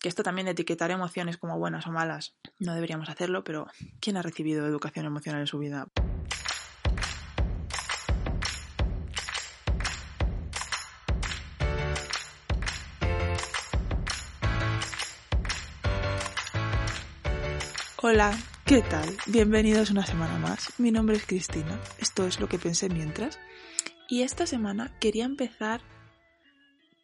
que esto también de etiquetar emociones como buenas o malas, no deberíamos hacerlo, pero ¿quién ha recibido educación emocional en su vida? Hola, ¿qué tal? Bienvenidos una semana más. Mi nombre es Cristina. Esto es lo que pensé mientras. Y esta semana quería empezar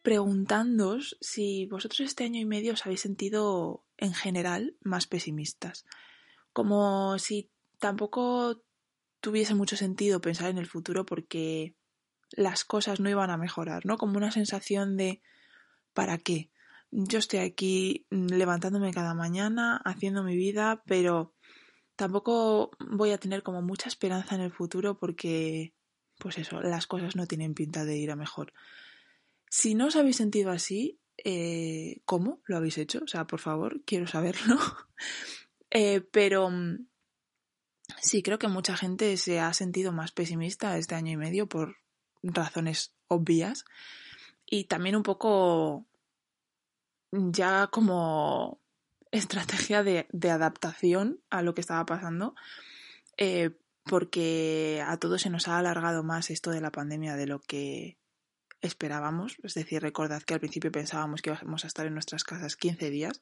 preguntándoos si vosotros este año y medio os habéis sentido en general más pesimistas. Como si tampoco tuviese mucho sentido pensar en el futuro porque las cosas no iban a mejorar, ¿no? Como una sensación de ¿para qué? yo estoy aquí levantándome cada mañana, haciendo mi vida, pero tampoco voy a tener como mucha esperanza en el futuro porque, pues eso, las cosas no tienen pinta de ir a mejor. Si no os habéis sentido así, eh, ¿cómo lo habéis hecho? O sea, por favor, quiero saberlo. eh, pero mm, sí, creo que mucha gente se ha sentido más pesimista este año y medio por razones obvias y también un poco ya como estrategia de, adaptación a lo que estaba pasando, eh, porque a todos se nos ha alargado más esto de la pandemia de lo que esperábamos. Es decir, recordad que al principio pensábamos que íbamos a estar en nuestras casas 15 días.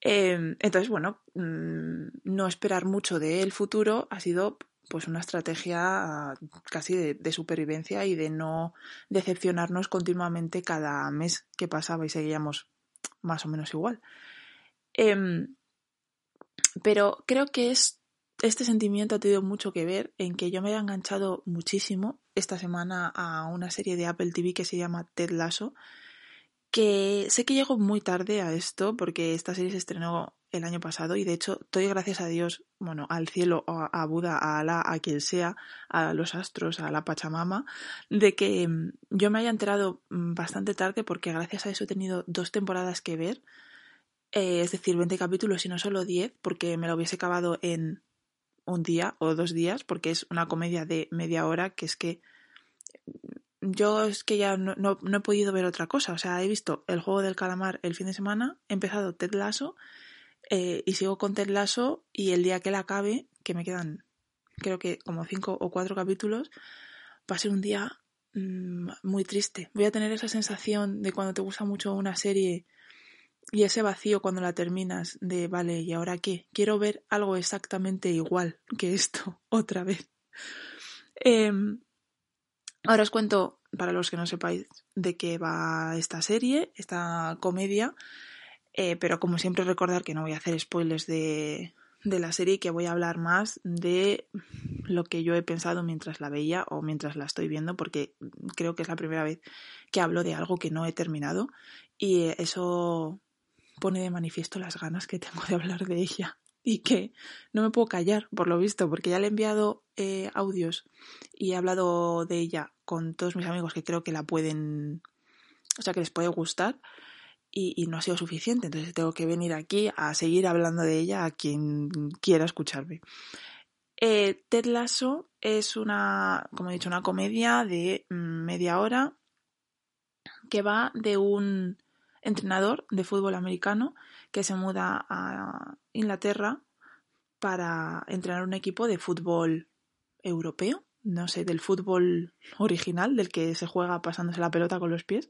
Em, entonces, bueno, mm, no esperar mucho del futuro ha sido pues una estrategia casi de, de, supervivencia y de no decepcionarnos continuamente cada mes que pasaba y seguíamos más o menos igual. Em, pero creo que es, este sentimiento ha tenido mucho que ver en que yo me he enganchado muchísimo esta semana a una serie de Apple TV que se llama Ted Lasso, que sé que llego muy tarde a esto porque esta serie se estrenó el año pasado y de hecho doy gracias a Dios, bueno, al cielo, a Buda, a Alá, a quien sea, a los astros, a la Pachamama, de que mm, yo me haya enterado mm, bastante tarde porque gracias a eso he tenido dos temporadas que ver, eh, es decir, 20 capítulos y no solo 10 porque me lo hubiese acabado en un día o dos días porque es una comedia de media hora que es que mm, yo es que ya no, no he podido ver otra cosa, o sea, he visto el juego del calamar el fin de semana, he empezado Ted Lasso eh, y sigo con Ted Lasso y el día que la acabe, que me quedan creo que como cinco o cuatro capítulos, va a ser un día mm, muy triste. Voy a tener esa sensación de cuando te gusta mucho una serie y ese vacío cuando la terminas de, vale, ¿y ahora qué? Quiero ver algo exactamente igual que esto otra vez. Em, ahora os cuento, para los que no sepáis de qué va esta serie, esta comedia. Eh, pero como siempre recordar que no voy a hacer spoilers de, de la serie y que voy a hablar más de lo que yo he pensado mientras la veía o mientras la estoy viendo porque creo que es la primera vez que hablo de algo que no he terminado y eso pone de manifiesto las ganas que tengo de hablar de ella y que no me puedo callar por lo visto porque ya le he enviado eh, audios y he hablado de ella con todos mis amigos que creo que la pueden o sea que les puede gustar y, no ha sido suficiente. Entonces tengo que venir aquí a seguir hablando de ella a quien quiera escucharme. Eh, Ted Lasso es una, como he dicho, una comedia de media hora que va de un entrenador de fútbol americano que se muda a Inglaterra para entrenar un equipo de fútbol europeo, no sé, del fútbol original, del que se juega pasándose la pelota con los pies.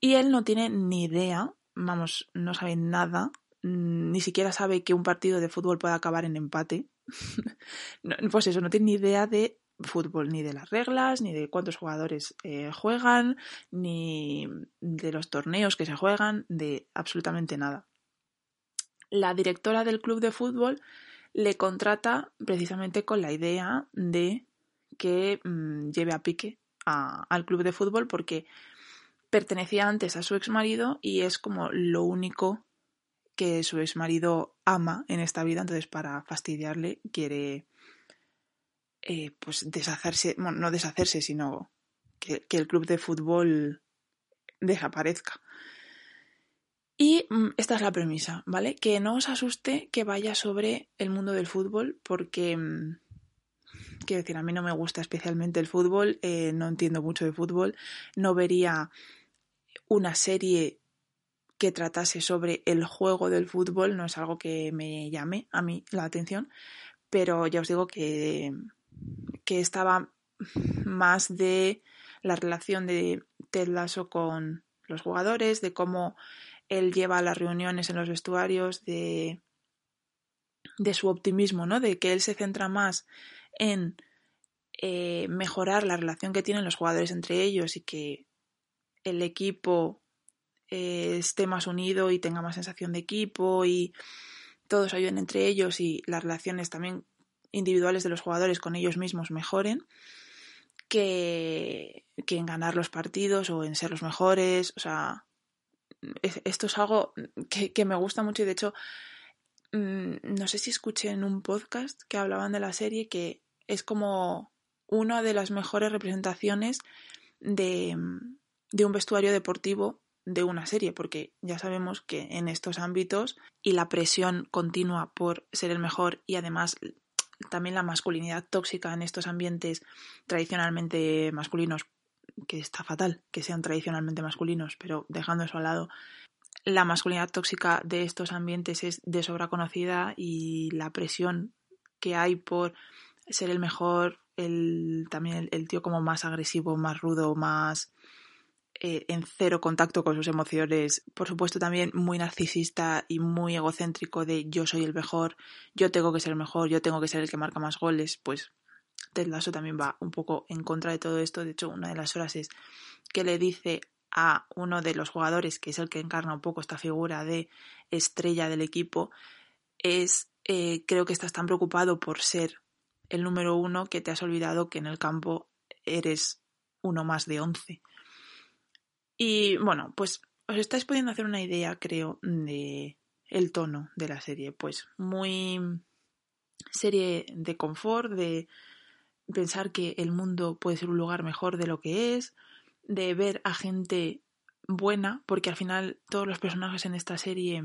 Y él no tiene ni idea, vamos, no sabe nada, mm, ni siquiera sabe que un partido de fútbol puede acabar en empate. pues eso, no tiene ni idea de fútbol, ni de las reglas, ni de cuántos jugadores eh, juegan, ni de los torneos que se juegan, de absolutamente nada. La directora del club de fútbol le contrata precisamente con la idea de que mm, lleve a pique al club de fútbol porque pertenecía antes a su ex marido y es como lo único que su ex marido ama en esta vida, entonces para fastidiarle quiere eh, pues deshacerse, bueno, no deshacerse, sino que, el club de fútbol desaparezca. Y mm, esta es la premisa, ¿vale? Que no os asuste que vaya sobre el mundo del fútbol, porque, mm, quiero decir, a mí no me gusta especialmente el fútbol, eh, no entiendo mucho de fútbol, no vería una serie que tratase sobre el juego del fútbol no es algo que me llame a mí la atención, pero ya os digo que, que estaba más de la relación de Ted Lasso con los jugadores, de cómo él lleva las reuniones en los vestuarios, de, de su optimismo, ¿no? De que él se centra más en eh, mejorar la relación que tienen los jugadores entre ellos y que el equipo eh, esté más unido y tenga más sensación de equipo y todos ayuden entre ellos y las relaciones también individuales de los jugadores con ellos mismos mejoren que, en ganar los partidos o en ser los mejores. O sea, esto es algo que, que me gusta mucho y de hecho mm, no sé si escuché en un podcast que hablaban de la serie que es como una de las mejores representaciones de, de un vestuario deportivo de una serie, porque ya sabemos que en estos ámbitos y la presión continua por ser el mejor y además también la masculinidad tóxica en estos ambientes tradicionalmente masculinos, que está fatal que sean tradicionalmente masculinos, pero dejando eso al lado, la masculinidad tóxica de estos ambientes es de sobra conocida y la presión que hay por ser el mejor, el, también el, tío como más agresivo, más rudo, más eh, en cero contacto con sus emociones, por supuesto también muy narcisista y muy egocéntrico de yo soy el mejor, yo tengo que ser el mejor, yo tengo que ser el que marca más goles, pues Ted Lasso también va un poco en contra de todo esto, de hecho una de las frases que le dice a uno de los jugadores, que es el que encarna un poco esta figura de estrella del equipo, es eh, creo que estás tan preocupado por ser el número uno que te has olvidado que en el campo eres uno más de once. Y bueno, pues os estáis pudiendo hacer una idea, creo, de el tono de la serie. Pues muy serie de confort, de pensar que el mundo puede ser un lugar mejor de lo que es, de ver a gente buena, porque al final todos los personajes en esta serie,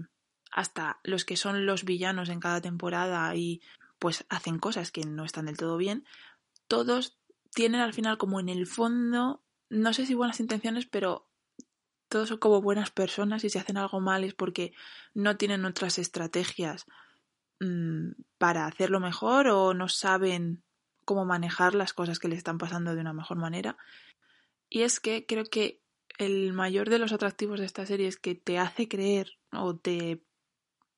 hasta los que son los villanos en cada temporada y pues hacen cosas que no están del todo bien, todos tienen al final como en el fondo, no sé si buenas intenciones, pero todos son como buenas personas y si hacen algo mal es porque no tienen otras estrategias mmm, para hacerlo mejor o no saben cómo manejar las cosas que le están pasando de una mejor manera. Y es que creo que el mayor de los atractivos de esta serie es que te hace creer o te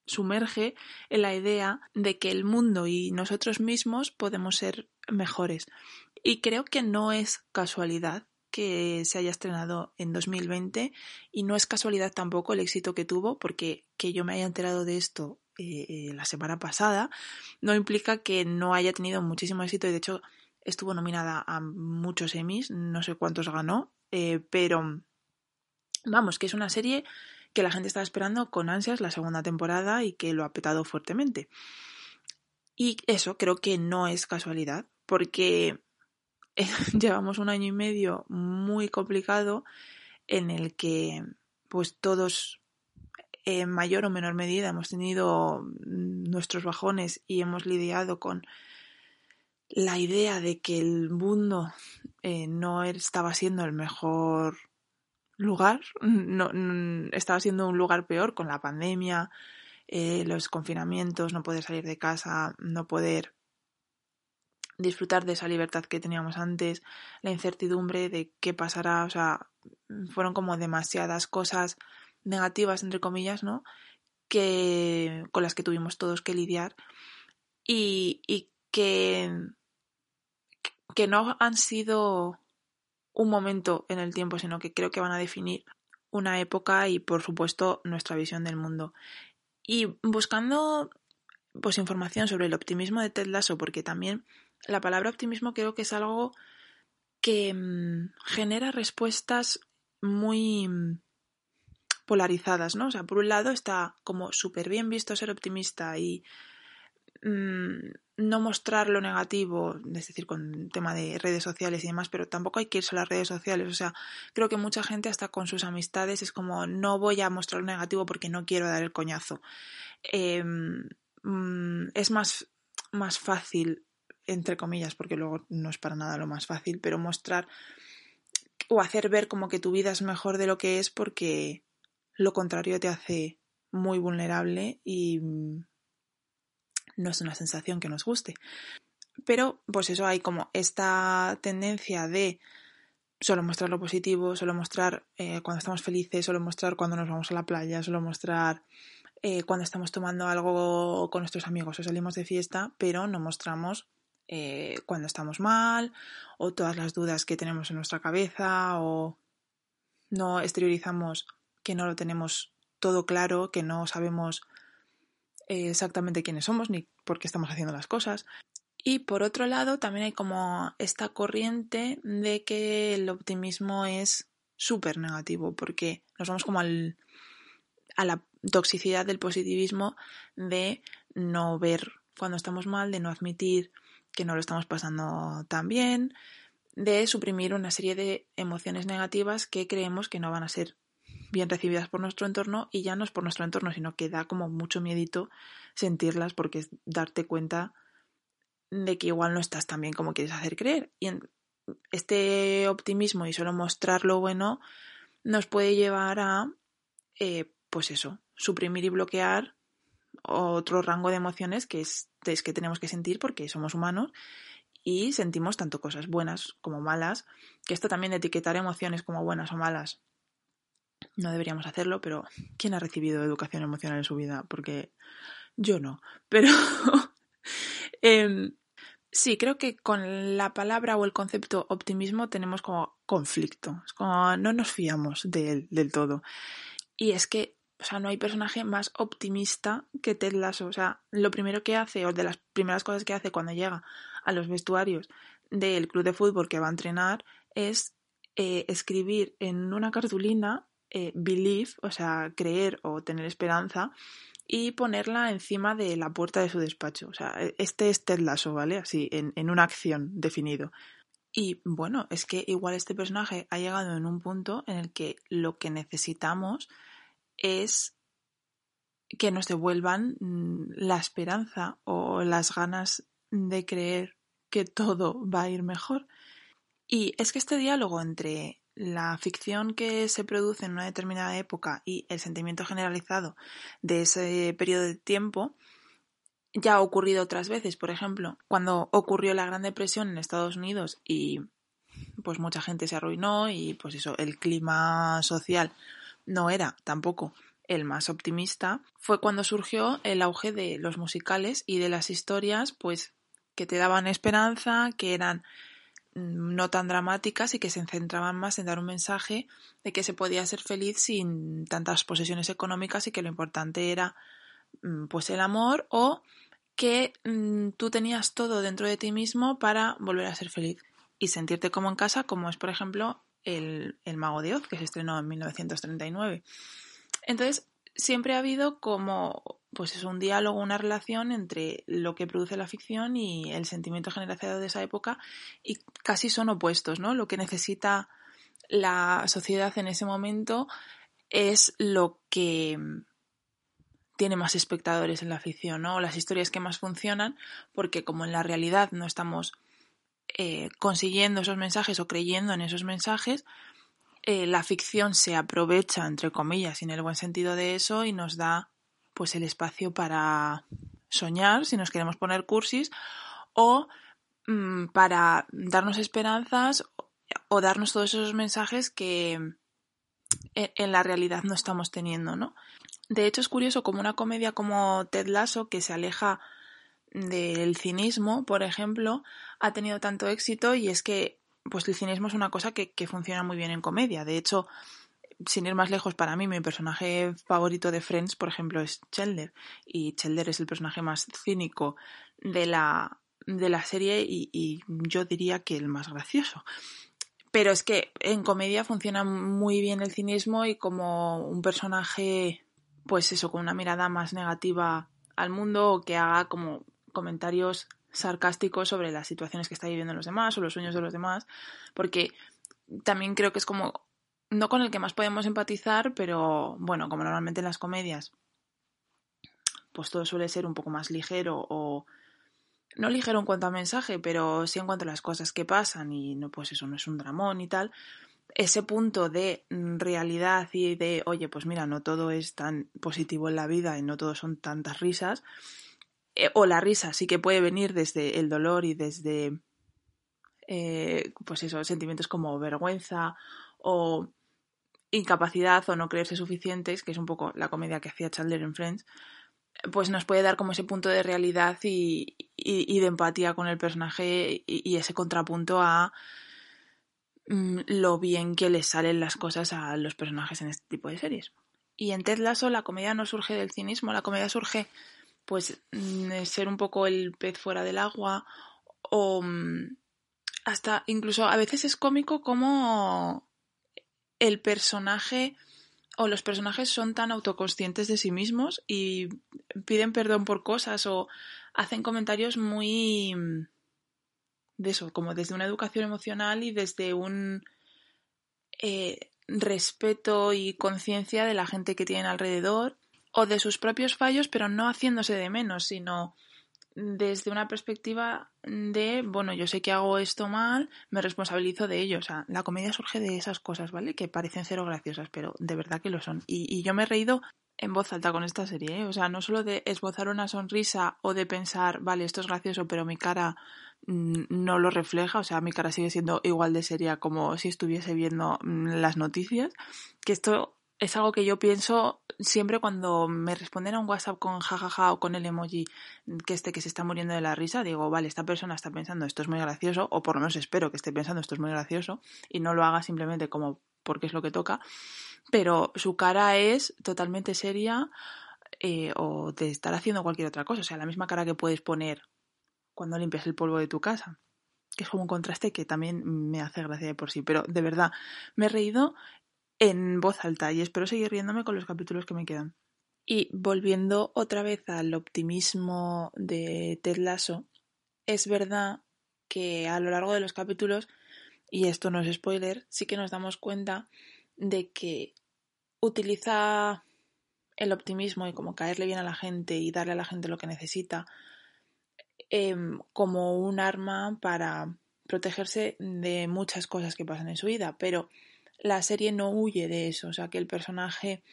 sumerge en la idea de que el mundo y nosotros mismos podemos ser mejores. Y creo que no es casualidad que se haya estrenado en 2020 y no es casualidad tampoco el éxito que tuvo porque que yo me haya enterado de esto eh, eh, la semana pasada no implica que no haya tenido muchísimo éxito y de hecho estuvo nominada a muchos Emmys, no sé cuántos ganó, eh, pero vamos, que es una serie que la gente está esperando con ansias la segunda temporada y que lo ha petado fuertemente. Y eso creo que no es casualidad, porque llevamos un año y medio muy complicado en el que pues todos en mayor o menor medida hemos tenido nuestros bajones y hemos lidiado con la idea de que el mundo eh, no estaba siendo el mejor lugar, no, estaba siendo un lugar peor con la pandemia, eh, los confinamientos, no poder salir de casa, no poder disfrutar de esa libertad que teníamos antes, la incertidumbre de qué pasará, o sea, fueron como demasiadas cosas negativas, entre comillas, ¿no? Que, con las que tuvimos todos que lidiar y, y que, que no han sido un momento en el tiempo, sino que creo que van a definir una época y, por supuesto, nuestra visión del mundo. Y buscando pues información sobre el optimismo de Ted Lasso, porque también la palabra optimismo creo que es algo que mm, genera respuestas muy mm, polarizadas, ¿no? O sea, por un lado está como súper bien visto ser optimista y Mm, no mostrar lo negativo, es decir, con tema de redes sociales y demás, pero tampoco hay que irse a las redes sociales. O sea, creo que mucha gente hasta con sus amistades es como no voy a mostrar lo negativo porque no quiero dar el coñazo. Em, es más, más fácil, entre comillas, porque luego no es para nada lo más fácil, pero mostrar o hacer ver como que tu vida es mejor de lo que es porque lo contrario te hace muy vulnerable y mm, no es una sensación que nos guste. Pero pues eso hay como esta tendencia de solo mostrar lo positivo, solo mostrar eh, cuando estamos felices, solo mostrar cuando nos vamos a la playa, solo mostrar eh, cuando estamos tomando algo con nuestros amigos o salimos de fiesta, pero no mostramos eh, cuando estamos mal o todas las dudas que tenemos en nuestra cabeza o no exteriorizamos que no lo tenemos todo claro, que no sabemos exactamente quiénes somos ni por qué estamos haciendo las cosas. Y por otro lado, también hay como esta corriente de que el optimismo es súper negativo, porque nos vamos como al, a la toxicidad del positivismo de no ver cuando estamos mal, de no admitir que no lo estamos pasando tan bien, de suprimir una serie de emociones negativas que creemos que no van a ser bien recibidas por nuestro entorno y ya no es por nuestro entorno, sino que da como mucho miedito sentirlas porque es darte cuenta de que igual no estás tan bien como quieres hacer creer. Y este optimismo y solo mostrar lo bueno nos puede llevar a, eh, pues eso, suprimir y bloquear otro rango de emociones que es, es que tenemos que sentir porque somos humanos y sentimos tanto cosas buenas como malas, que esto también de etiquetar emociones como buenas o malas no deberíamos hacerlo, pero ¿quién ha recibido educación emocional en su vida? Porque yo no. Pero eh, Sí, creo que con la palabra o el concepto optimismo tenemos como conflicto. Es como no nos fiamos de él del todo. Y es que, o sea, no hay personaje más optimista que Ted Lasso. O sea, lo primero que hace, o de las primeras cosas que hace cuando llega a los vestuarios del club de fútbol que va a entrenar, es eh, escribir en una cartulina eh, believe, o sea, creer o tener esperanza, y ponerla encima de la puerta de su despacho. O sea, e, este es Ted Lasso, ¿vale? Así, en, en una acción definido. Y bueno, es que igual este personaje ha llegado en un punto en el que lo que necesitamos es que nos devuelvan mm, la esperanza o las ganas de creer que todo va a ir mejor. Y es que este diálogo entre la ficción que se produce en una determinada época y el sentimiento generalizado de ese periodo de tiempo ya ha ocurrido otras veces. Por ejemplo, cuando ocurrió la Gran Depresión en Estados Unidos y pues mucha gente se arruinó y pues eso, el clima social no era tampoco el más optimista, fue cuando surgió el auge de los musicales y de las historias pues que te daban esperanza, que eran Mm, no tan dramáticas y que se centraban más en dar un mensaje de que se podía ser feliz sin tantas posesiones económicas y que lo importante era mm, pues el amor o que mm, tú tenías todo dentro de ti mismo para volver a ser feliz y sentirte como en casa, como es por ejemplo el, el Mago de Oz, que se estrenó en 1939. Entonces, siempre ha habido como pues es un diálogo, una relación entre lo que produce la ficción y el sentimiento generalizado de esa época y casi son opuestos, ¿no? Lo que necesita la sociedad en ese momento es lo que tiene más espectadores en la ficción, ¿no? Las historias que más funcionan, porque como en la realidad no estamos eh, consiguiendo esos mensajes o creyendo en esos mensajes, eh, la ficción se aprovecha, entre comillas, sin el buen sentido de eso y nos da pues el espacio para soñar, si nos queremos poner cursis, o mm, para darnos esperanzas o darnos todos esos mensajes que en la realidad no estamos teniendo, ¿no? De hecho, es curioso como una comedia como Ted Lasso, que se aleja del cinismo, por ejemplo, ha tenido tanto éxito y es que pues el cinismo es una cosa que, que funciona muy bien en comedia. De hecho, sin ir más lejos, para mí mi personaje favorito de Friends, por ejemplo, es Chandler. Y Chandler es el personaje más cínico de la, de la serie y, y yo diría que el más gracioso. Pero es que en comedia funciona muy bien el cinismo y como un personaje, pues eso, con una mirada más negativa al mundo o que haga como comentarios sarcásticos sobre las situaciones que está viviendo los demás o los sueños de los demás, porque también creo que es como no con el que más podemos empatizar, pero bueno, como normalmente en las comedias, pues todo suele ser un poco más ligero o no ligero en cuanto a mensaje, pero sí en cuanto a las cosas que pasan y no, pues eso no es un dramón y tal, ese punto de realidad y de, oye, pues mira, no todo es tan positivo en la vida y no todo son tantas risas, eh, o la risa sí que puede venir desde el dolor y desde, eh, pues eso, sentimientos como vergüenza o incapacidad o no creerse suficientes, que es un poco la comedia que hacía Chandler en Friends, pues nos puede dar como ese punto de realidad y, de empatía con el personaje y, ese contrapunto a mm, lo bien que les salen las cosas a los personajes en este tipo de series. Y en Ted Lasso la comedia no surge del cinismo, la comedia surge pues mm, de ser un poco el pez fuera del agua o mm, hasta incluso a veces es cómico como el personaje o los personajes son tan autoconscientes de sí mismos y piden perdón por cosas o hacen comentarios muy de eso, como desde una educación emocional y desde un eh, respeto y conciencia de la gente que tienen alrededor o de sus propios fallos, pero no haciéndose de menos, sino desde una perspectiva de, bueno, yo sé que hago esto mal, me responsabilizo de ello. O sea, la comedia surge de esas cosas, ¿vale? Que parecen cero graciosas, pero de verdad que lo son. Y, yo me he reído en voz alta con esta serie, ¿eh? O sea, no solo de esbozar una sonrisa o de pensar, vale, esto es gracioso, pero mi cara mm, no lo refleja, o sea, mi cara sigue siendo igual de seria como si estuviese viendo mm, las noticias, que esto es algo que yo pienso siempre cuando me responden a un WhatsApp con jajaja o con el emoji que este que se está muriendo de la risa, digo, vale, esta persona está pensando esto es muy gracioso, o por lo menos espero que esté pensando esto es muy gracioso, y no lo haga simplemente como porque es lo que toca, pero su cara es totalmente seria eh, o de estar haciendo cualquier otra cosa, o sea, la misma cara que puedes poner cuando limpias el polvo de tu casa que es como un contraste que también me hace gracia de por sí, pero de verdad me he reído en voz alta y espero seguir riéndome con los capítulos que me quedan. Y volviendo otra vez al optimismo de Ted Lasso, es verdad que a lo largo de los capítulos, y esto no es spoiler, sí que nos damos cuenta de que utiliza el optimismo y como caerle bien a la gente y darle a la gente lo que necesita em, como un arma para protegerse de muchas cosas que pasan en su vida, pero la serie no huye de eso, o sea, que el personaje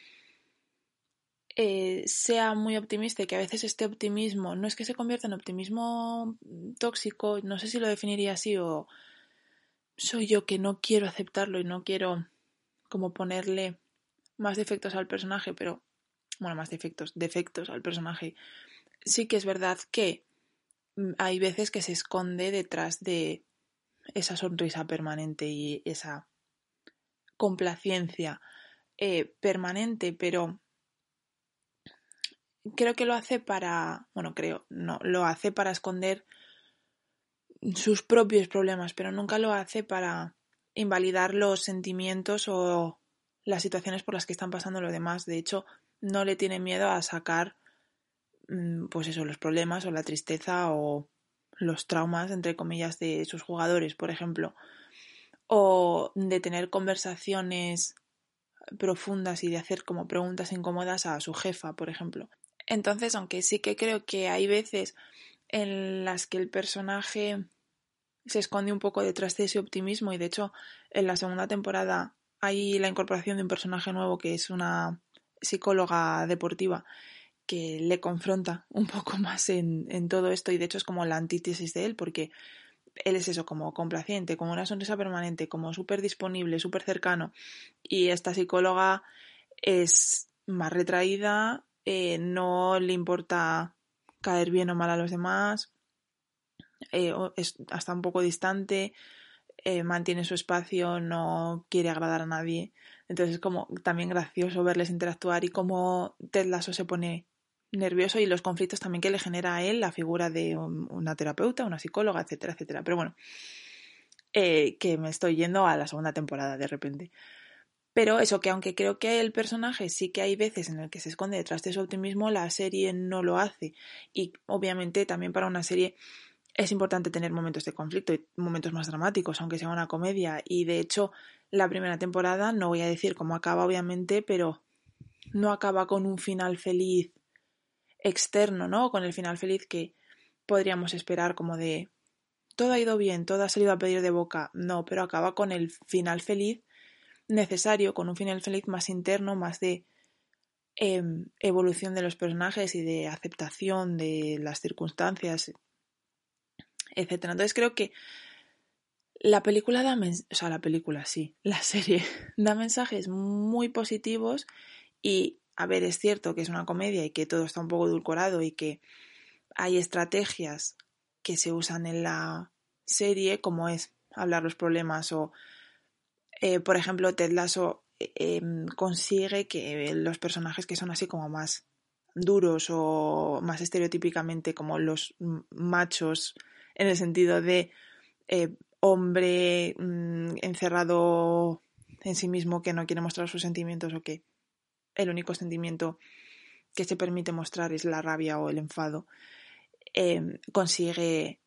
eh, sea muy optimista y que a veces este optimismo no es que se convierta en optimismo tóxico, no sé si lo definiría así o soy yo que no quiero aceptarlo y no quiero como ponerle más defectos al personaje, pero bueno, más defectos, defectos al personaje. Sí que es verdad que mm, hay veces que se esconde detrás de esa sonrisa permanente y esa complacencia eh, permanente, pero creo que lo hace para, bueno, creo, no, lo hace para esconder sus propios problemas, pero nunca lo hace para invalidar los sentimientos o las situaciones por las que están pasando los demás. De hecho, no le tiene miedo a sacar, mm, pues eso, los problemas o la tristeza o los traumas, entre comillas, de sus jugadores, por ejemplo o de tener conversaciones profundas y de hacer como preguntas incómodas a su jefa, por ejemplo. Entonces, aunque sí que creo que hay veces en las que el personaje se esconde un poco detrás de ese optimismo y de hecho en la segunda temporada hay la incorporación de un personaje nuevo que es una psicóloga deportiva que le confronta un poco más en, todo esto y de hecho es como la antítesis de él porque él es eso, como complaciente, como una sonrisa permanente, como súper disponible, súper cercano. Y esta psicóloga es más retraída, eh, no le importa caer bien o mal a los demás, eh, es hasta un poco distante, eh, mantiene su espacio, no quiere agradar a nadie. Entonces es como también gracioso verles interactuar y cómo Ted Lasso se pone nervioso y los conflictos también que le genera a él la figura de una terapeuta, una psicóloga, etcétera, etcétera. Pero bueno, eh, que me estoy yendo a la segunda temporada de repente. Pero eso, que aunque creo que el personaje sí que hay veces en el que se esconde detrás de su optimismo, la serie no lo hace. Y obviamente también para una serie es importante tener momentos de conflicto y momentos más dramáticos, aunque sea una comedia. Y de hecho, la primera temporada, no voy a decir cómo acaba, obviamente, pero no acaba con un final feliz externo, ¿no? Con el final feliz que podríamos esperar como de todo ha ido bien, todo ha salido a pedir de boca. No, pero acaba con el final feliz necesario, con un final feliz más interno, más de em, evolución de los personajes y de aceptación de las circunstancias, etc. Entonces creo que la película da, o sea, la película sí, la serie da mensajes muy positivos y, a ver, es cierto que es una comedia y que todo está un poco edulcorado y que hay estrategias que se usan en la serie, como es hablar los problemas o, eh, por ejemplo, Ted Lasso eh, em, consigue que los personajes que son así como más duros o más estereotípicamente como los machos en el sentido de eh, hombre mm, encerrado en sí mismo que no quiere mostrar sus sentimientos o que el único sentimiento que se permite mostrar es la rabia o el enfado, em, consigue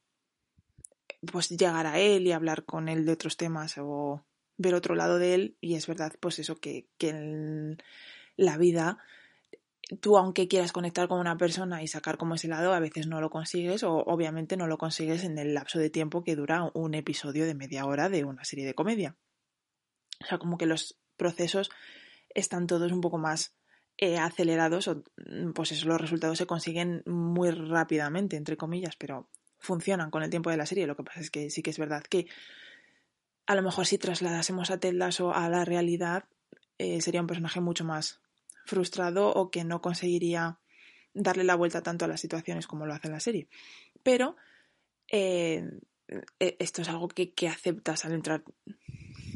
pues llegar a él y hablar con él de otros temas o ver otro lado de él y es verdad pues eso que, que en la vida tú aunque quieras conectar con una persona y sacar como ese lado, a veces no lo consigues o obviamente no lo consigues en el lapso de tiempo que dura un episodio de media hora de una serie de comedia. O sea, como que los procesos están todos un poco más eh, acelerados o pues eso, los resultados se consiguen muy rápidamente, entre comillas, pero funcionan con el tiempo de la serie. Lo que pasa es que sí que es verdad que a lo mejor si trasladásemos a Ted Lasso a la realidad, eh, sería un personaje mucho más frustrado o que no conseguiría darle la vuelta tanto a las situaciones como lo hace la serie. Pero eh, e, esto es algo que, aceptas al entrar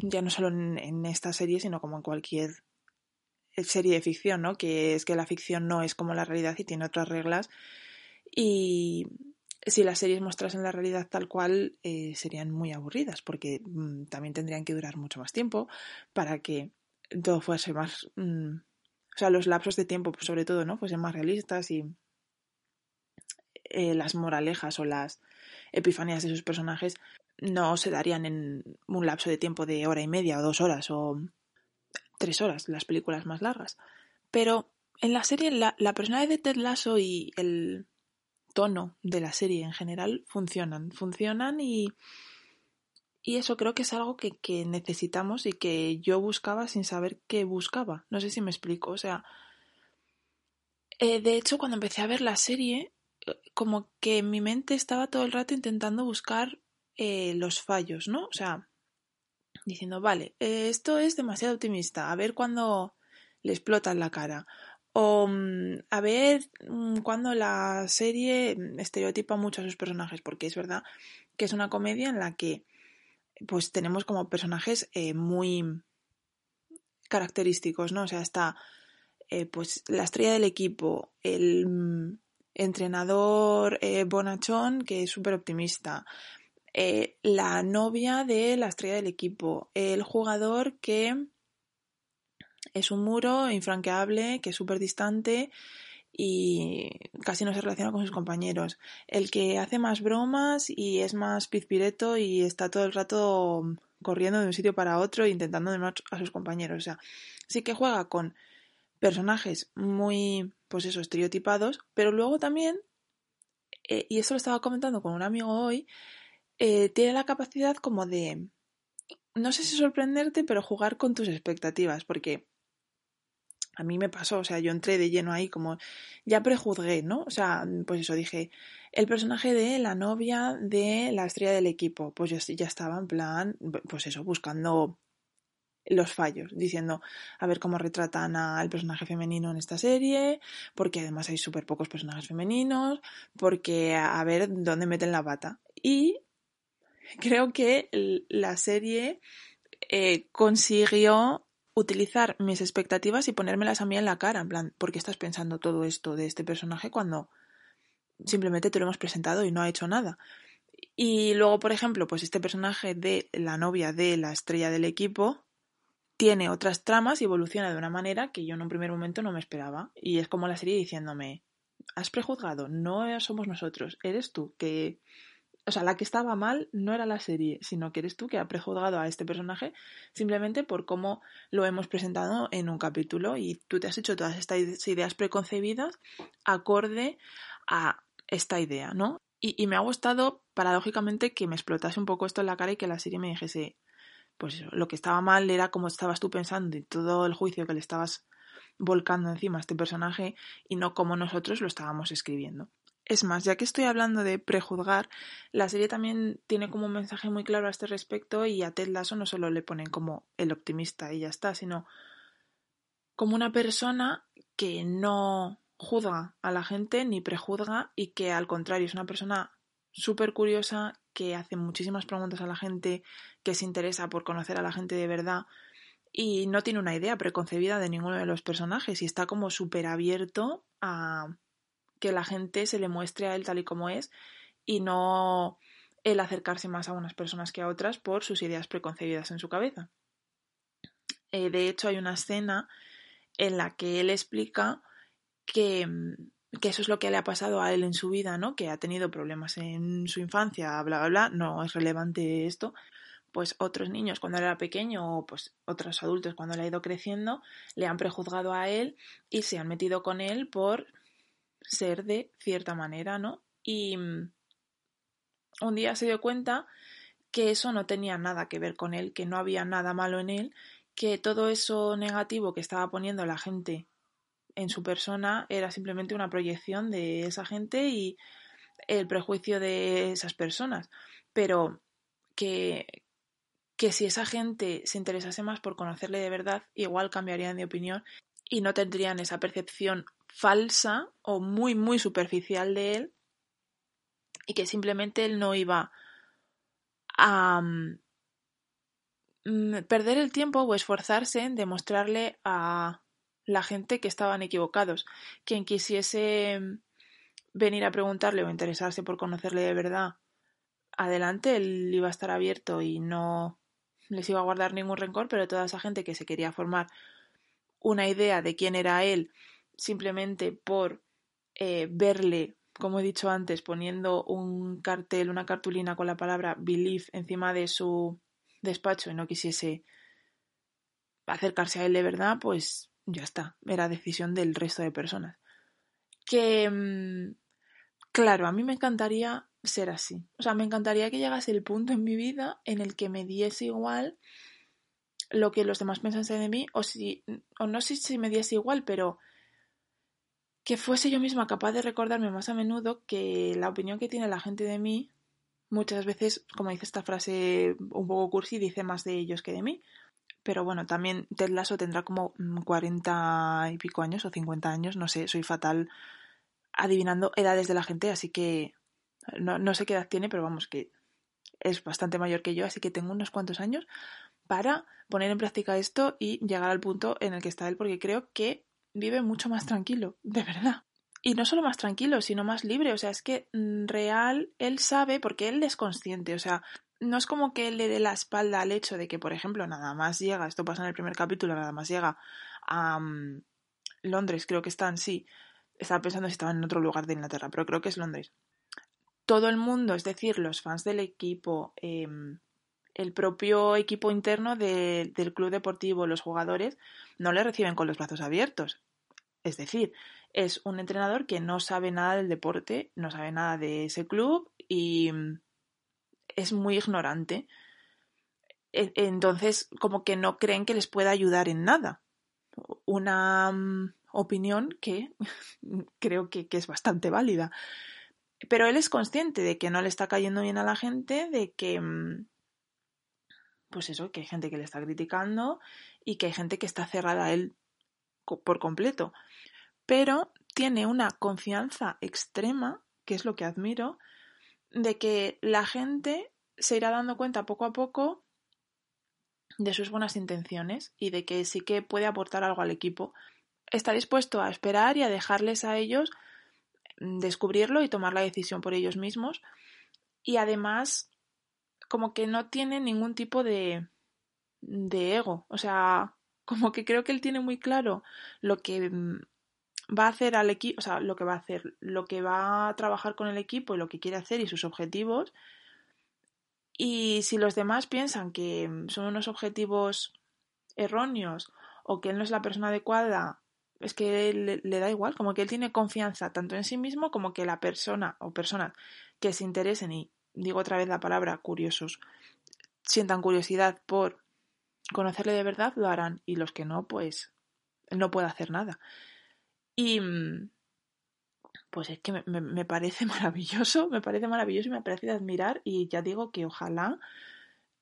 ya no solo en, esta serie, sino como en cualquier serie de ficción, ¿no? Que es que la ficción no es como la realidad y tiene otras reglas. Y si las series mostrasen la realidad tal cual, eh, serían muy aburridas, porque mm, también tendrían que durar mucho más tiempo para que todo fuese más mm, o sea, los lapsos de tiempo, pues, sobre todo, ¿no? Fuesen más realistas y eh, las moralejas o las epifanías de sus personajes no se darían en un lapso de tiempo de hora y media o dos horas o tres horas, las películas más largas. Pero en la serie, la, la personalidad de Ted Lasso y el tono de la serie en general funcionan. Funcionan y y eso creo que es algo que, necesitamos y que yo buscaba sin saber qué buscaba. No sé si me explico. O sea, eh, de hecho, cuando empecé a ver la serie, como que mi mente estaba todo el rato intentando buscar eh, los fallos, ¿no? O sea, diciendo, vale, eh, esto es demasiado optimista, a ver cuándo le explota en la cara. O mm, a ver mm, cuándo la serie estereotipa mucho a sus personajes, porque es verdad que es una comedia en la que pues tenemos como personajes eh, muy característicos, ¿no? O sea, está eh, pues la estrella del equipo, el mm, entrenador eh, bonachón que es súper optimista, la novia de la estrella del equipo, el jugador que es un muro infranqueable, que es súper distante y casi no se relaciona con sus compañeros. El que hace más bromas y es más pizpireto y está todo el rato corriendo de un sitio para otro intentando de a sus compañeros. O sea, sí que juega con personajes muy, pues eso, estereotipados, pero luego también, eh, y eso lo estaba comentando con un amigo hoy, eh, tiene la capacidad como de, no sé si sorprenderte, pero jugar con tus expectativas, porque a mí me pasó, o sea, yo entré de lleno ahí como ya prejuzgué, ¿no? O sea, pues eso dije, el personaje de la novia de la estrella del equipo, pues yo ya estaba en plan, pues eso, buscando los fallos, diciendo a ver cómo retratan al personaje femenino en esta serie, porque además hay súper pocos personajes femeninos, porque a ver dónde meten la bata. Y creo que la serie eh, consiguió utilizar mis expectativas y ponérmelas a mí en la cara, en plan, ¿por qué estás pensando todo esto de este personaje cuando simplemente te lo hemos presentado y no ha hecho nada? Y luego, por ejemplo, pues este personaje de la novia de la estrella del equipo tiene otras tramas y evoluciona de una manera que yo en un primer momento no me esperaba. Y es como la serie diciéndome, has prejuzgado, no somos nosotros, eres tú, que o sea, la que estaba mal no era la serie, sino que eres tú que ha prejuzgado a este personaje simplemente por cómo lo hemos presentado en un capítulo y tú te has hecho todas estas ideas preconcebidas acorde a esta idea, ¿no? Y, me ha gustado, paradójicamente, que me explotase un poco esto en la cara y que la serie me dijese, pues lo que estaba mal era cómo estabas tú pensando y todo el juicio que le estabas volcando encima a este personaje y no como nosotros lo estábamos escribiendo. Es más, ya que estoy hablando de prejuzgar, la serie también tiene como un mensaje muy claro a este respecto y a Ted Lasso no solo le ponen como el optimista y ya está, sino como una persona que no juzga a la gente ni prejuzga y que al contrario es una persona súper curiosa que hace muchísimas preguntas a la gente, que se interesa por conocer a la gente de verdad y no tiene una idea preconcebida de ninguno de los personajes y está como súper abierto a que la gente se le muestre a él tal y como es y no el acercarse más a unas personas que a otras por sus ideas preconcebidas en su cabeza. Eh, de hecho, hay una escena en la que él explica que, que, eso es lo que le ha pasado a él en su vida, ¿no? Que ha tenido problemas en su infancia, bla, bla, bla. No es relevante esto. Pues otros niños cuando era pequeño o pues otros adultos cuando le ha ido creciendo le han prejuzgado a él y se han metido con él por ser de cierta manera, ¿no? Y mm, un día se dio cuenta que eso no tenía nada que ver con él, que no había nada malo en él, que todo eso negativo que estaba poniendo la gente en su persona era simplemente una proyección de esa gente y el prejuicio de esas personas. Pero que, que si esa gente se interesase más por conocerle de verdad, igual cambiarían de opinión y no tendrían esa percepción falsa o muy, muy superficial de él y que simplemente él no iba a mm, mm, perder el tiempo o esforzarse en demostrarle a la gente que estaban equivocados. Quien quisiese mm, venir a preguntarle o interesarse por conocerle de verdad, adelante, él iba a estar abierto y no les iba a guardar ningún rencor, pero toda esa gente que se quería formar una idea de quién era él simplemente por eh, verle, como he dicho antes, poniendo un cartel, una cartulina con la palabra believe encima de su despacho y no quisiese acercarse a él de verdad, pues ya está, era decisión del resto de personas. Que, mm, claro, a mí me encantaría ser así. O sea, me encantaría que llegase el punto en mi vida en el que me diese igual lo que los demás pensasen de mí, o si, o no sé si me diese igual, pero que fuese yo misma capaz de recordarme más a menudo que la opinión que tiene la gente de mí muchas veces, como dice esta frase un poco cursi, dice más de ellos que de mí. Pero bueno, también Ted Lasso tendrá como 40 y pico años o 50 años, no sé, soy fatal adivinando edades de la gente, así que no, no sé qué edad tiene, pero vamos, que es bastante mayor que yo, así que tengo unos cuantos años para poner en práctica esto y llegar al punto en el que está él, porque creo que vive mucho más tranquilo, de verdad. Y no solo más tranquilo, sino más libre. O sea, es que mm, real él sabe, porque él es consciente. O sea, no es como que él le dé la espalda al hecho de que, por ejemplo, nada más llega, esto pasa en el primer capítulo, nada más llega a mm, Londres, creo que están, sí. Estaba pensando si estaba en otro lugar de Inglaterra, pero creo que es Londres. Todo el mundo, es decir, los fans del equipo, em, el propio equipo interno del club deportivo, los jugadores, no le reciben con los brazos abiertos. Es decir, es un entrenador que no sabe nada del deporte, no sabe nada de ese club y mm, es muy ignorante. E, entonces, como que no creen que les pueda ayudar en nada. Una mm, opinión que creo que, es bastante válida. Pero él es consciente de que no le está cayendo bien a la gente, de que mm, pues eso, que hay gente que le está criticando y que hay gente que está cerrada a él por completo. Pero tiene una confianza extrema, que es lo que admiro, de que la gente se irá dando cuenta poco a poco de sus buenas intenciones y de que sí que puede aportar algo al equipo. Está dispuesto a esperar y a dejarles a ellos descubrirlo y tomar la decisión por ellos mismos. Y además como que no tiene ningún tipo de, de ego. O sea, como que creo que él tiene muy claro lo que va a hacer al equipo, o sea, lo que va a hacer, lo que va a trabajar con el equipo y lo que quiere hacer y sus objetivos. Y si los demás piensan que son unos objetivos erróneos o que él no es la persona adecuada, es que le, le da igual, como que él tiene confianza tanto en sí mismo como que la persona o personas que se interesen y digo otra vez la palabra, curiosos, sientan curiosidad por conocerle de verdad lo harán y los que no, pues no puede hacer nada. Y mm, pues es que me, parece maravilloso, me parece maravilloso y me parece de admirar y ya digo que ojalá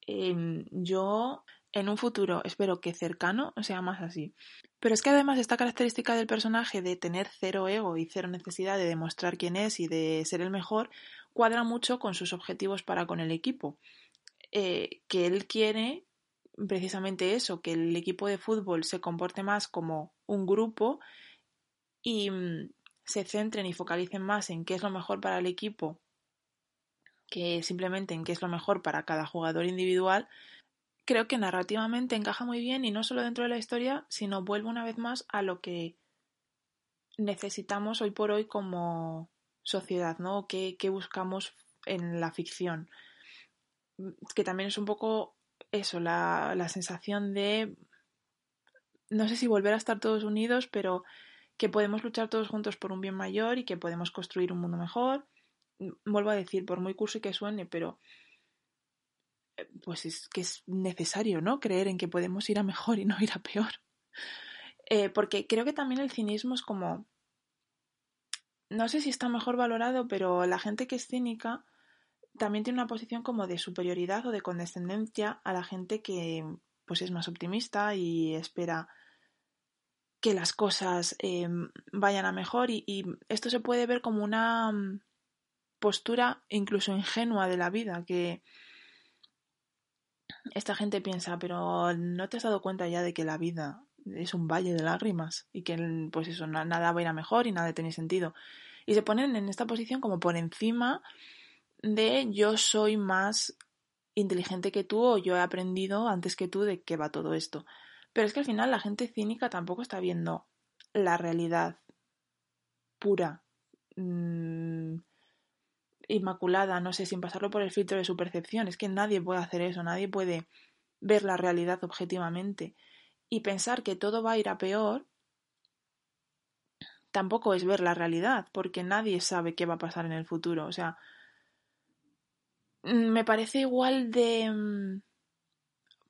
em, yo en un futuro espero que cercano sea más así. Pero es que además esta característica del personaje de tener cero ego y cero necesidad de demostrar quién es y de ser el mejor cuadra mucho con sus objetivos para con el equipo. Eh, que él quiere precisamente eso, que el equipo de fútbol se comporte más como un grupo y mm, se centren y focalicen más en qué es lo mejor para el equipo que simplemente en qué es lo mejor para cada jugador individual, creo que narrativamente encaja muy bien y no solo dentro de la historia, sino vuelve una vez más a lo que necesitamos hoy por hoy como sociedad, ¿no? ¿Qué, qué buscamos en la ficción? Que también es un poco eso, la, la sensación de, no sé si volver a estar todos unidos, pero que podemos luchar todos juntos por un bien mayor y que podemos construir un mundo mejor. Vuelvo a decir, por muy curso que suene, pero pues es que es necesario, ¿no? Creer en que podemos ir a mejor y no ir a peor. Eh, porque creo que también el cinismo es como. No sé si está mejor valorado, pero la gente que es cínica también tiene una posición como de superioridad o de condescendencia a la gente que pues es más optimista y espera que las cosas eh, vayan a mejor y, y, esto se puede ver como una mm, postura incluso ingenua de la vida que esta gente piensa, pero ¿no te has dado cuenta ya de que la vida es un valle de lágrimas y que pues eso, nada va a ir a mejor y nada tiene sentido? Y se ponen en esta posición como por encima de yo soy más inteligente que tú o yo he aprendido antes que tú de qué va todo esto. Pero es que al final la gente cínica tampoco está viendo la realidad pura. Mmm, inmaculada, no sé, sin pasarlo por el filtro de su percepción. Es que nadie puede hacer eso, nadie puede ver la realidad objetivamente. Y pensar que todo va a ir a peor tampoco es ver la realidad, porque nadie sabe qué va a pasar en el futuro. O sea, me parece igual de mm,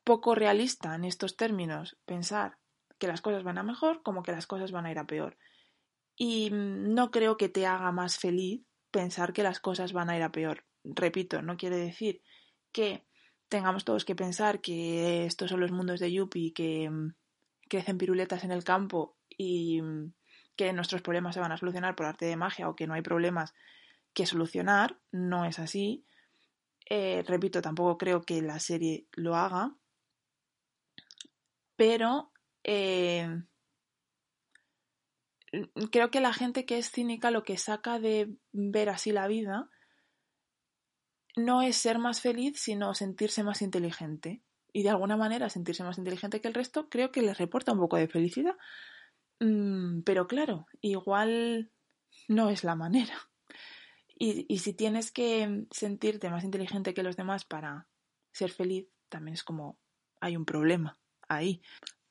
poco realista en estos términos pensar que las cosas van a mejor como que las cosas van a ir a peor. Y mm, no creo que te haga más feliz pensar que las cosas van a ir a peor. Repito, no quiere decir que tengamos todos que pensar que estos son los mundos de Yuppie, que mm, crecen piruletas en el campo y mm, que nuestros problemas se van a solucionar por arte de magia o que no hay problemas que solucionar. No es así. Eh, repito, tampoco creo que la serie lo haga. Pero eh, creo que la gente que es cínica lo que saca de ver así la vida no es ser más feliz, sino sentirse más inteligente. Y de alguna manera sentirse más inteligente que el resto creo que les reporta un poco de felicidad. Mm, pero claro, igual no es la manera. Y, y si tienes que sentirte más inteligente que los demás para ser feliz, también es como hay un problema ahí.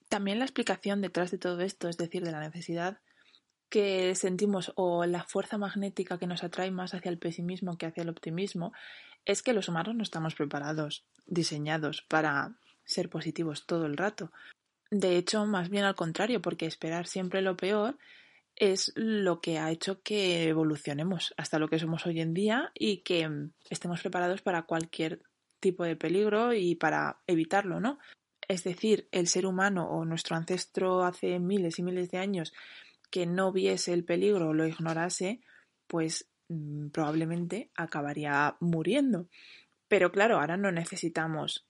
También la explicación detrás de todo esto, es decir, de la necesidad que sentimos o la fuerza magnética que nos atrae más hacia el pesimismo que hacia el optimismo es que los humanos no estamos preparados, diseñados para ser positivos todo el rato. De hecho, más bien al contrario, porque esperar siempre lo peor es lo que ha hecho que evolucionemos hasta lo que somos hoy en día y que estemos preparados para cualquier tipo de peligro y para evitarlo, ¿no? Es decir, el ser humano o nuestro ancestro hace miles y miles de años que no viese el peligro o lo ignorase, pues mm, probablemente acabaría muriendo. Pero claro, ahora no necesitamos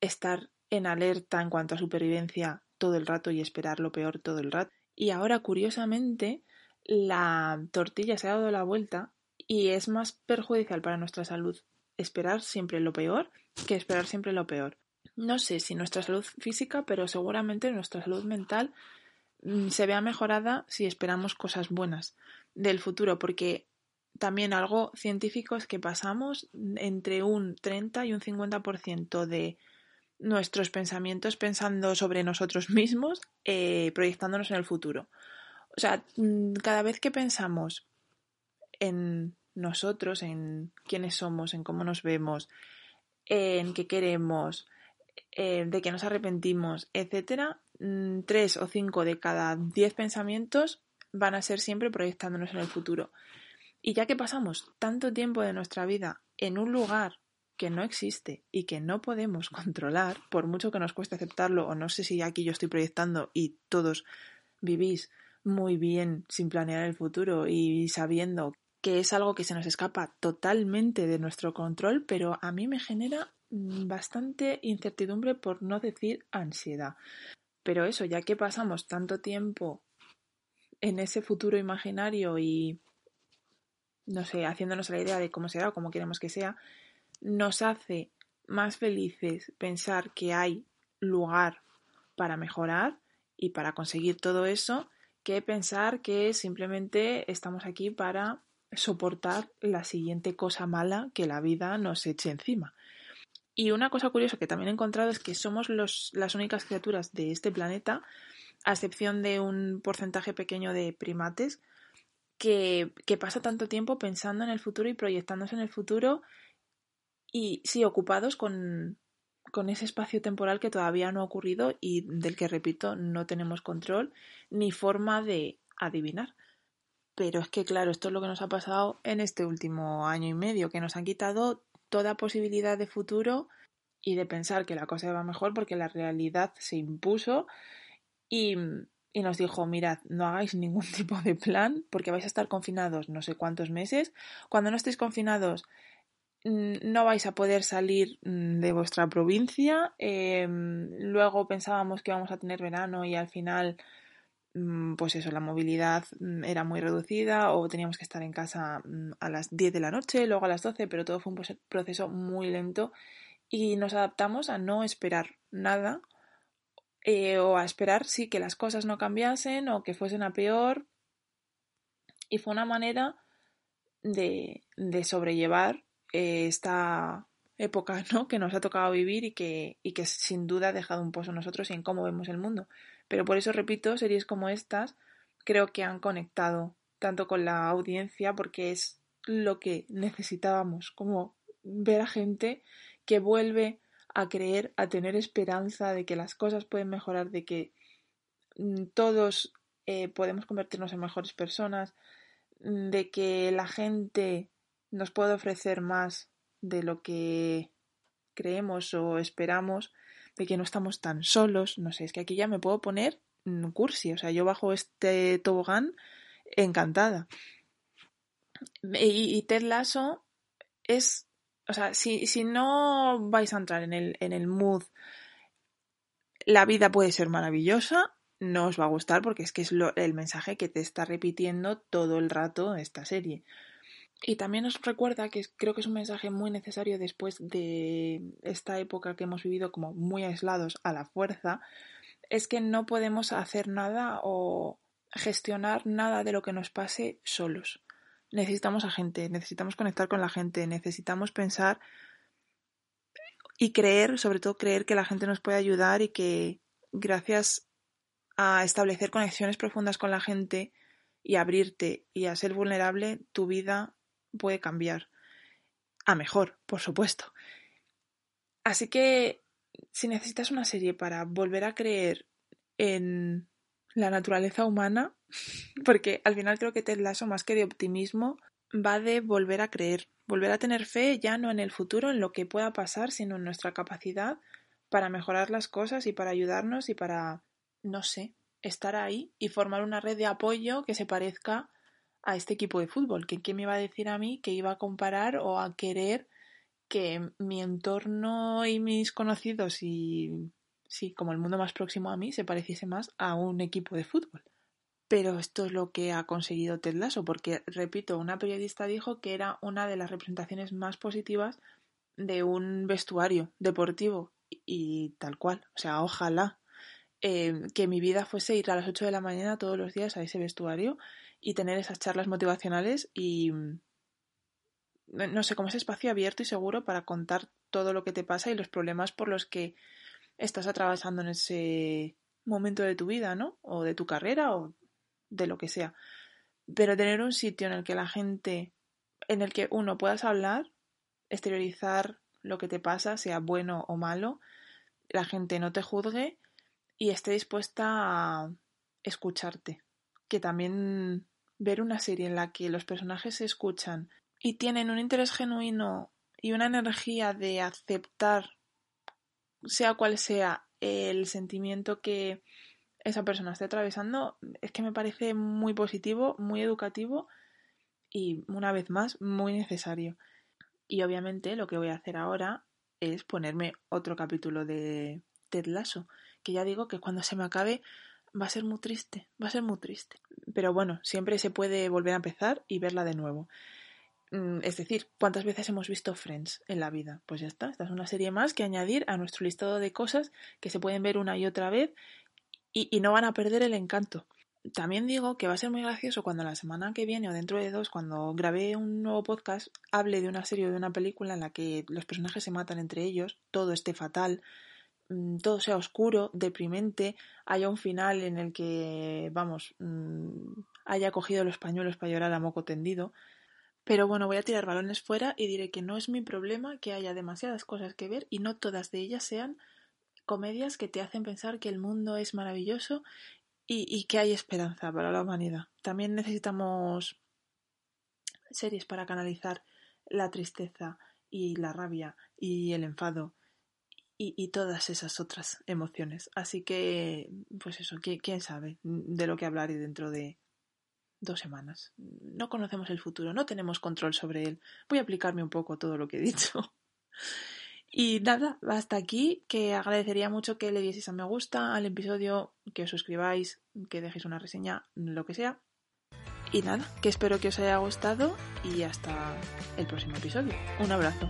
estar en alerta en cuanto a supervivencia todo el rato y esperar lo peor todo el rato. Y ahora, curiosamente, la tortilla se ha dado la vuelta y es más perjudicial para nuestra salud esperar siempre lo peor que esperar siempre lo peor. No sé si nuestra salud física, pero seguramente nuestra salud mental Mm, se vea mejorada si esperamos cosas buenas del futuro, porque también algo científico es que pasamos entre un 30 y un 50% de nuestros pensamientos pensando sobre nosotros mismos, eh, proyectándonos en el futuro. O sea, mm, cada vez que pensamos en nosotros, en quiénes somos, en cómo nos vemos, en qué queremos, eh, de que nos arrepentimos, etcétera, mm, tres o cinco de cada diez pensamientos van a ser siempre proyectándonos en el futuro. Y ya que pasamos tanto tiempo de nuestra vida en un lugar que no existe y que no podemos controlar, por mucho que nos cueste aceptarlo, o no sé si aquí yo estoy proyectando y todos vivís muy bien sin planear el futuro y sabiendo que es algo que se nos escapa totalmente de nuestro control, pero a mí me genera bastante incertidumbre por no decir ansiedad. Pero eso, ya que pasamos tanto tiempo en ese futuro imaginario y, no sé, haciéndonos la idea de cómo será o cómo queremos que sea, nos hace más felices pensar que hay lugar para mejorar y para conseguir todo eso que pensar que simplemente estamos aquí para soportar la siguiente cosa mala que la vida nos eche encima. Y una cosa curiosa que también he encontrado es que somos los, las únicas criaturas de este planeta, a excepción de un porcentaje pequeño de primates, que, que pasa tanto tiempo pensando en el futuro y proyectándose en el futuro y sí, ocupados con, con ese espacio temporal que todavía no ha ocurrido y del que, repito, no tenemos control ni forma de adivinar. Pero es que, claro, esto es lo que nos ha pasado en este último año y medio, que nos han quitado toda posibilidad de futuro y de pensar que la cosa va mejor porque la realidad se impuso y, y nos dijo, mirad, no hagáis ningún tipo de plan porque vais a estar confinados no sé cuántos meses. Cuando no estéis confinados no vais a poder salir de vuestra provincia. Em, luego pensábamos que íbamos a tener verano y al final pues eso, la movilidad mm, era muy reducida o teníamos que estar en casa mm, a las 10 de la noche, luego a las 12, pero todo fue un proceso muy lento y nos adaptamos a no esperar nada eh, o a esperar sí que las cosas no cambiasen o que fuesen a peor y fue una manera de, de sobrellevar eh, esta época ¿no? que nos ha tocado vivir y que, y que sin duda ha dejado un pozo en nosotros y en cómo vemos el mundo. Pero por eso, repito, series como estas creo que han conectado tanto con la audiencia porque es lo que necesitábamos, como ver a gente que vuelve a creer, a tener esperanza de que las cosas pueden mejorar, de que mm, todos eh, podemos convertirnos en mejores personas, de que la gente nos puede ofrecer más de lo que creemos o esperamos de que no estamos tan solos, no sé, es que aquí ya me puedo poner cursi, o sea, yo bajo este tobogán encantada. Y, Ted Lasso es, o sea, si, si no vais a entrar en el, en el mood, la vida puede ser maravillosa, no os va a gustar porque es que es lo, el mensaje que te está repitiendo todo el rato esta serie. Y también nos recuerda que creo que es un mensaje muy necesario después de esta época que hemos vivido como muy aislados a la fuerza, es que no podemos hacer nada o gestionar nada de lo que nos pase solos. Necesitamos a gente, necesitamos conectar con la gente, necesitamos pensar y creer, sobre todo creer que la gente nos puede ayudar y que gracias a establecer conexiones profundas con la gente y abrirte y a ser vulnerable, tu vida puede cambiar a mejor, por supuesto. Así que si necesitas una serie para volver a creer en la naturaleza humana, porque al final creo que Ted Lasso, más que de optimismo, va de volver a creer, volver a tener fe ya no en el futuro, en lo que pueda pasar, sino en nuestra capacidad para mejorar las cosas y para ayudarnos y para, no sé, estar ahí y formar una red de apoyo que se parezca a este equipo de fútbol. que ¿Quién me iba a decir a mí que iba a comparar o a querer que mi entorno y mis conocidos y sí, como el mundo más próximo a mí se pareciese más a un equipo de fútbol? Pero esto es lo que ha conseguido Ted Lasso, porque, repito, una periodista dijo que era una de las representaciones más positivas de un vestuario deportivo y tal cual. O sea, ojalá eh, que mi vida fuese ir a las 8 de la mañana todos los días a ese vestuario y tener esas charlas motivacionales y mm, no sé, como ese espacio abierto y seguro para contar todo lo que te pasa y los problemas por los que estás atravesando en ese momento de tu vida, ¿no? O de tu carrera o de lo que sea. Pero tener un sitio en el que la gente, en el que uno puedas hablar, exteriorizar lo que te pasa, sea bueno o malo, la gente no te juzgue y esté dispuesta a escucharte. Que también ver una serie en la que los personajes se escuchan y tienen un interés genuino y una energía de aceptar, sea cual sea, el sentimiento que esa persona esté atravesando, es que me parece muy positivo, muy educativo y, una vez más, muy necesario. Y obviamente lo que voy a hacer ahora es ponerme otro capítulo de Ted Lasso, que ya digo que cuando se me acabe va a ser muy triste, va a ser muy triste. Pero bueno, siempre se puede volver a empezar y verla de nuevo. Mm, es decir, ¿cuántas veces hemos visto Friends en la vida? Pues ya está, esta es una serie más que añadir a nuestro listado de cosas que se pueden ver una y otra vez y, no van a perder el encanto. También digo que va a ser muy gracioso cuando la semana que viene o dentro de dos, cuando grabé un nuevo podcast, hable de una serie o de una película en la que los personajes se matan entre ellos, todo esté fatal, todo sea oscuro, deprimente, haya un final en el que, vamos, mm, haya cogido los pañuelos para llorar a moco tendido. Pero bueno, voy a tirar balones fuera y diré que no es mi problema que haya demasiadas cosas que ver y no todas de ellas sean comedias que te hacen pensar que el mundo es maravilloso y, que hay esperanza para la humanidad. También necesitamos series para canalizar la tristeza y la rabia y el enfado y, todas esas otras emociones. Así que, pues eso, ¿quién sabe de lo que hablaré dentro de dos semanas? No conocemos el futuro, no tenemos control sobre él. Voy a aplicarme un poco todo lo que he dicho. Y nada, hasta aquí, que agradecería mucho que le dieseis a me gusta al episodio, que os suscribáis, que dejéis una reseña, lo que sea. Y nada, que espero que os haya gustado y hasta el próximo episodio. Un abrazo.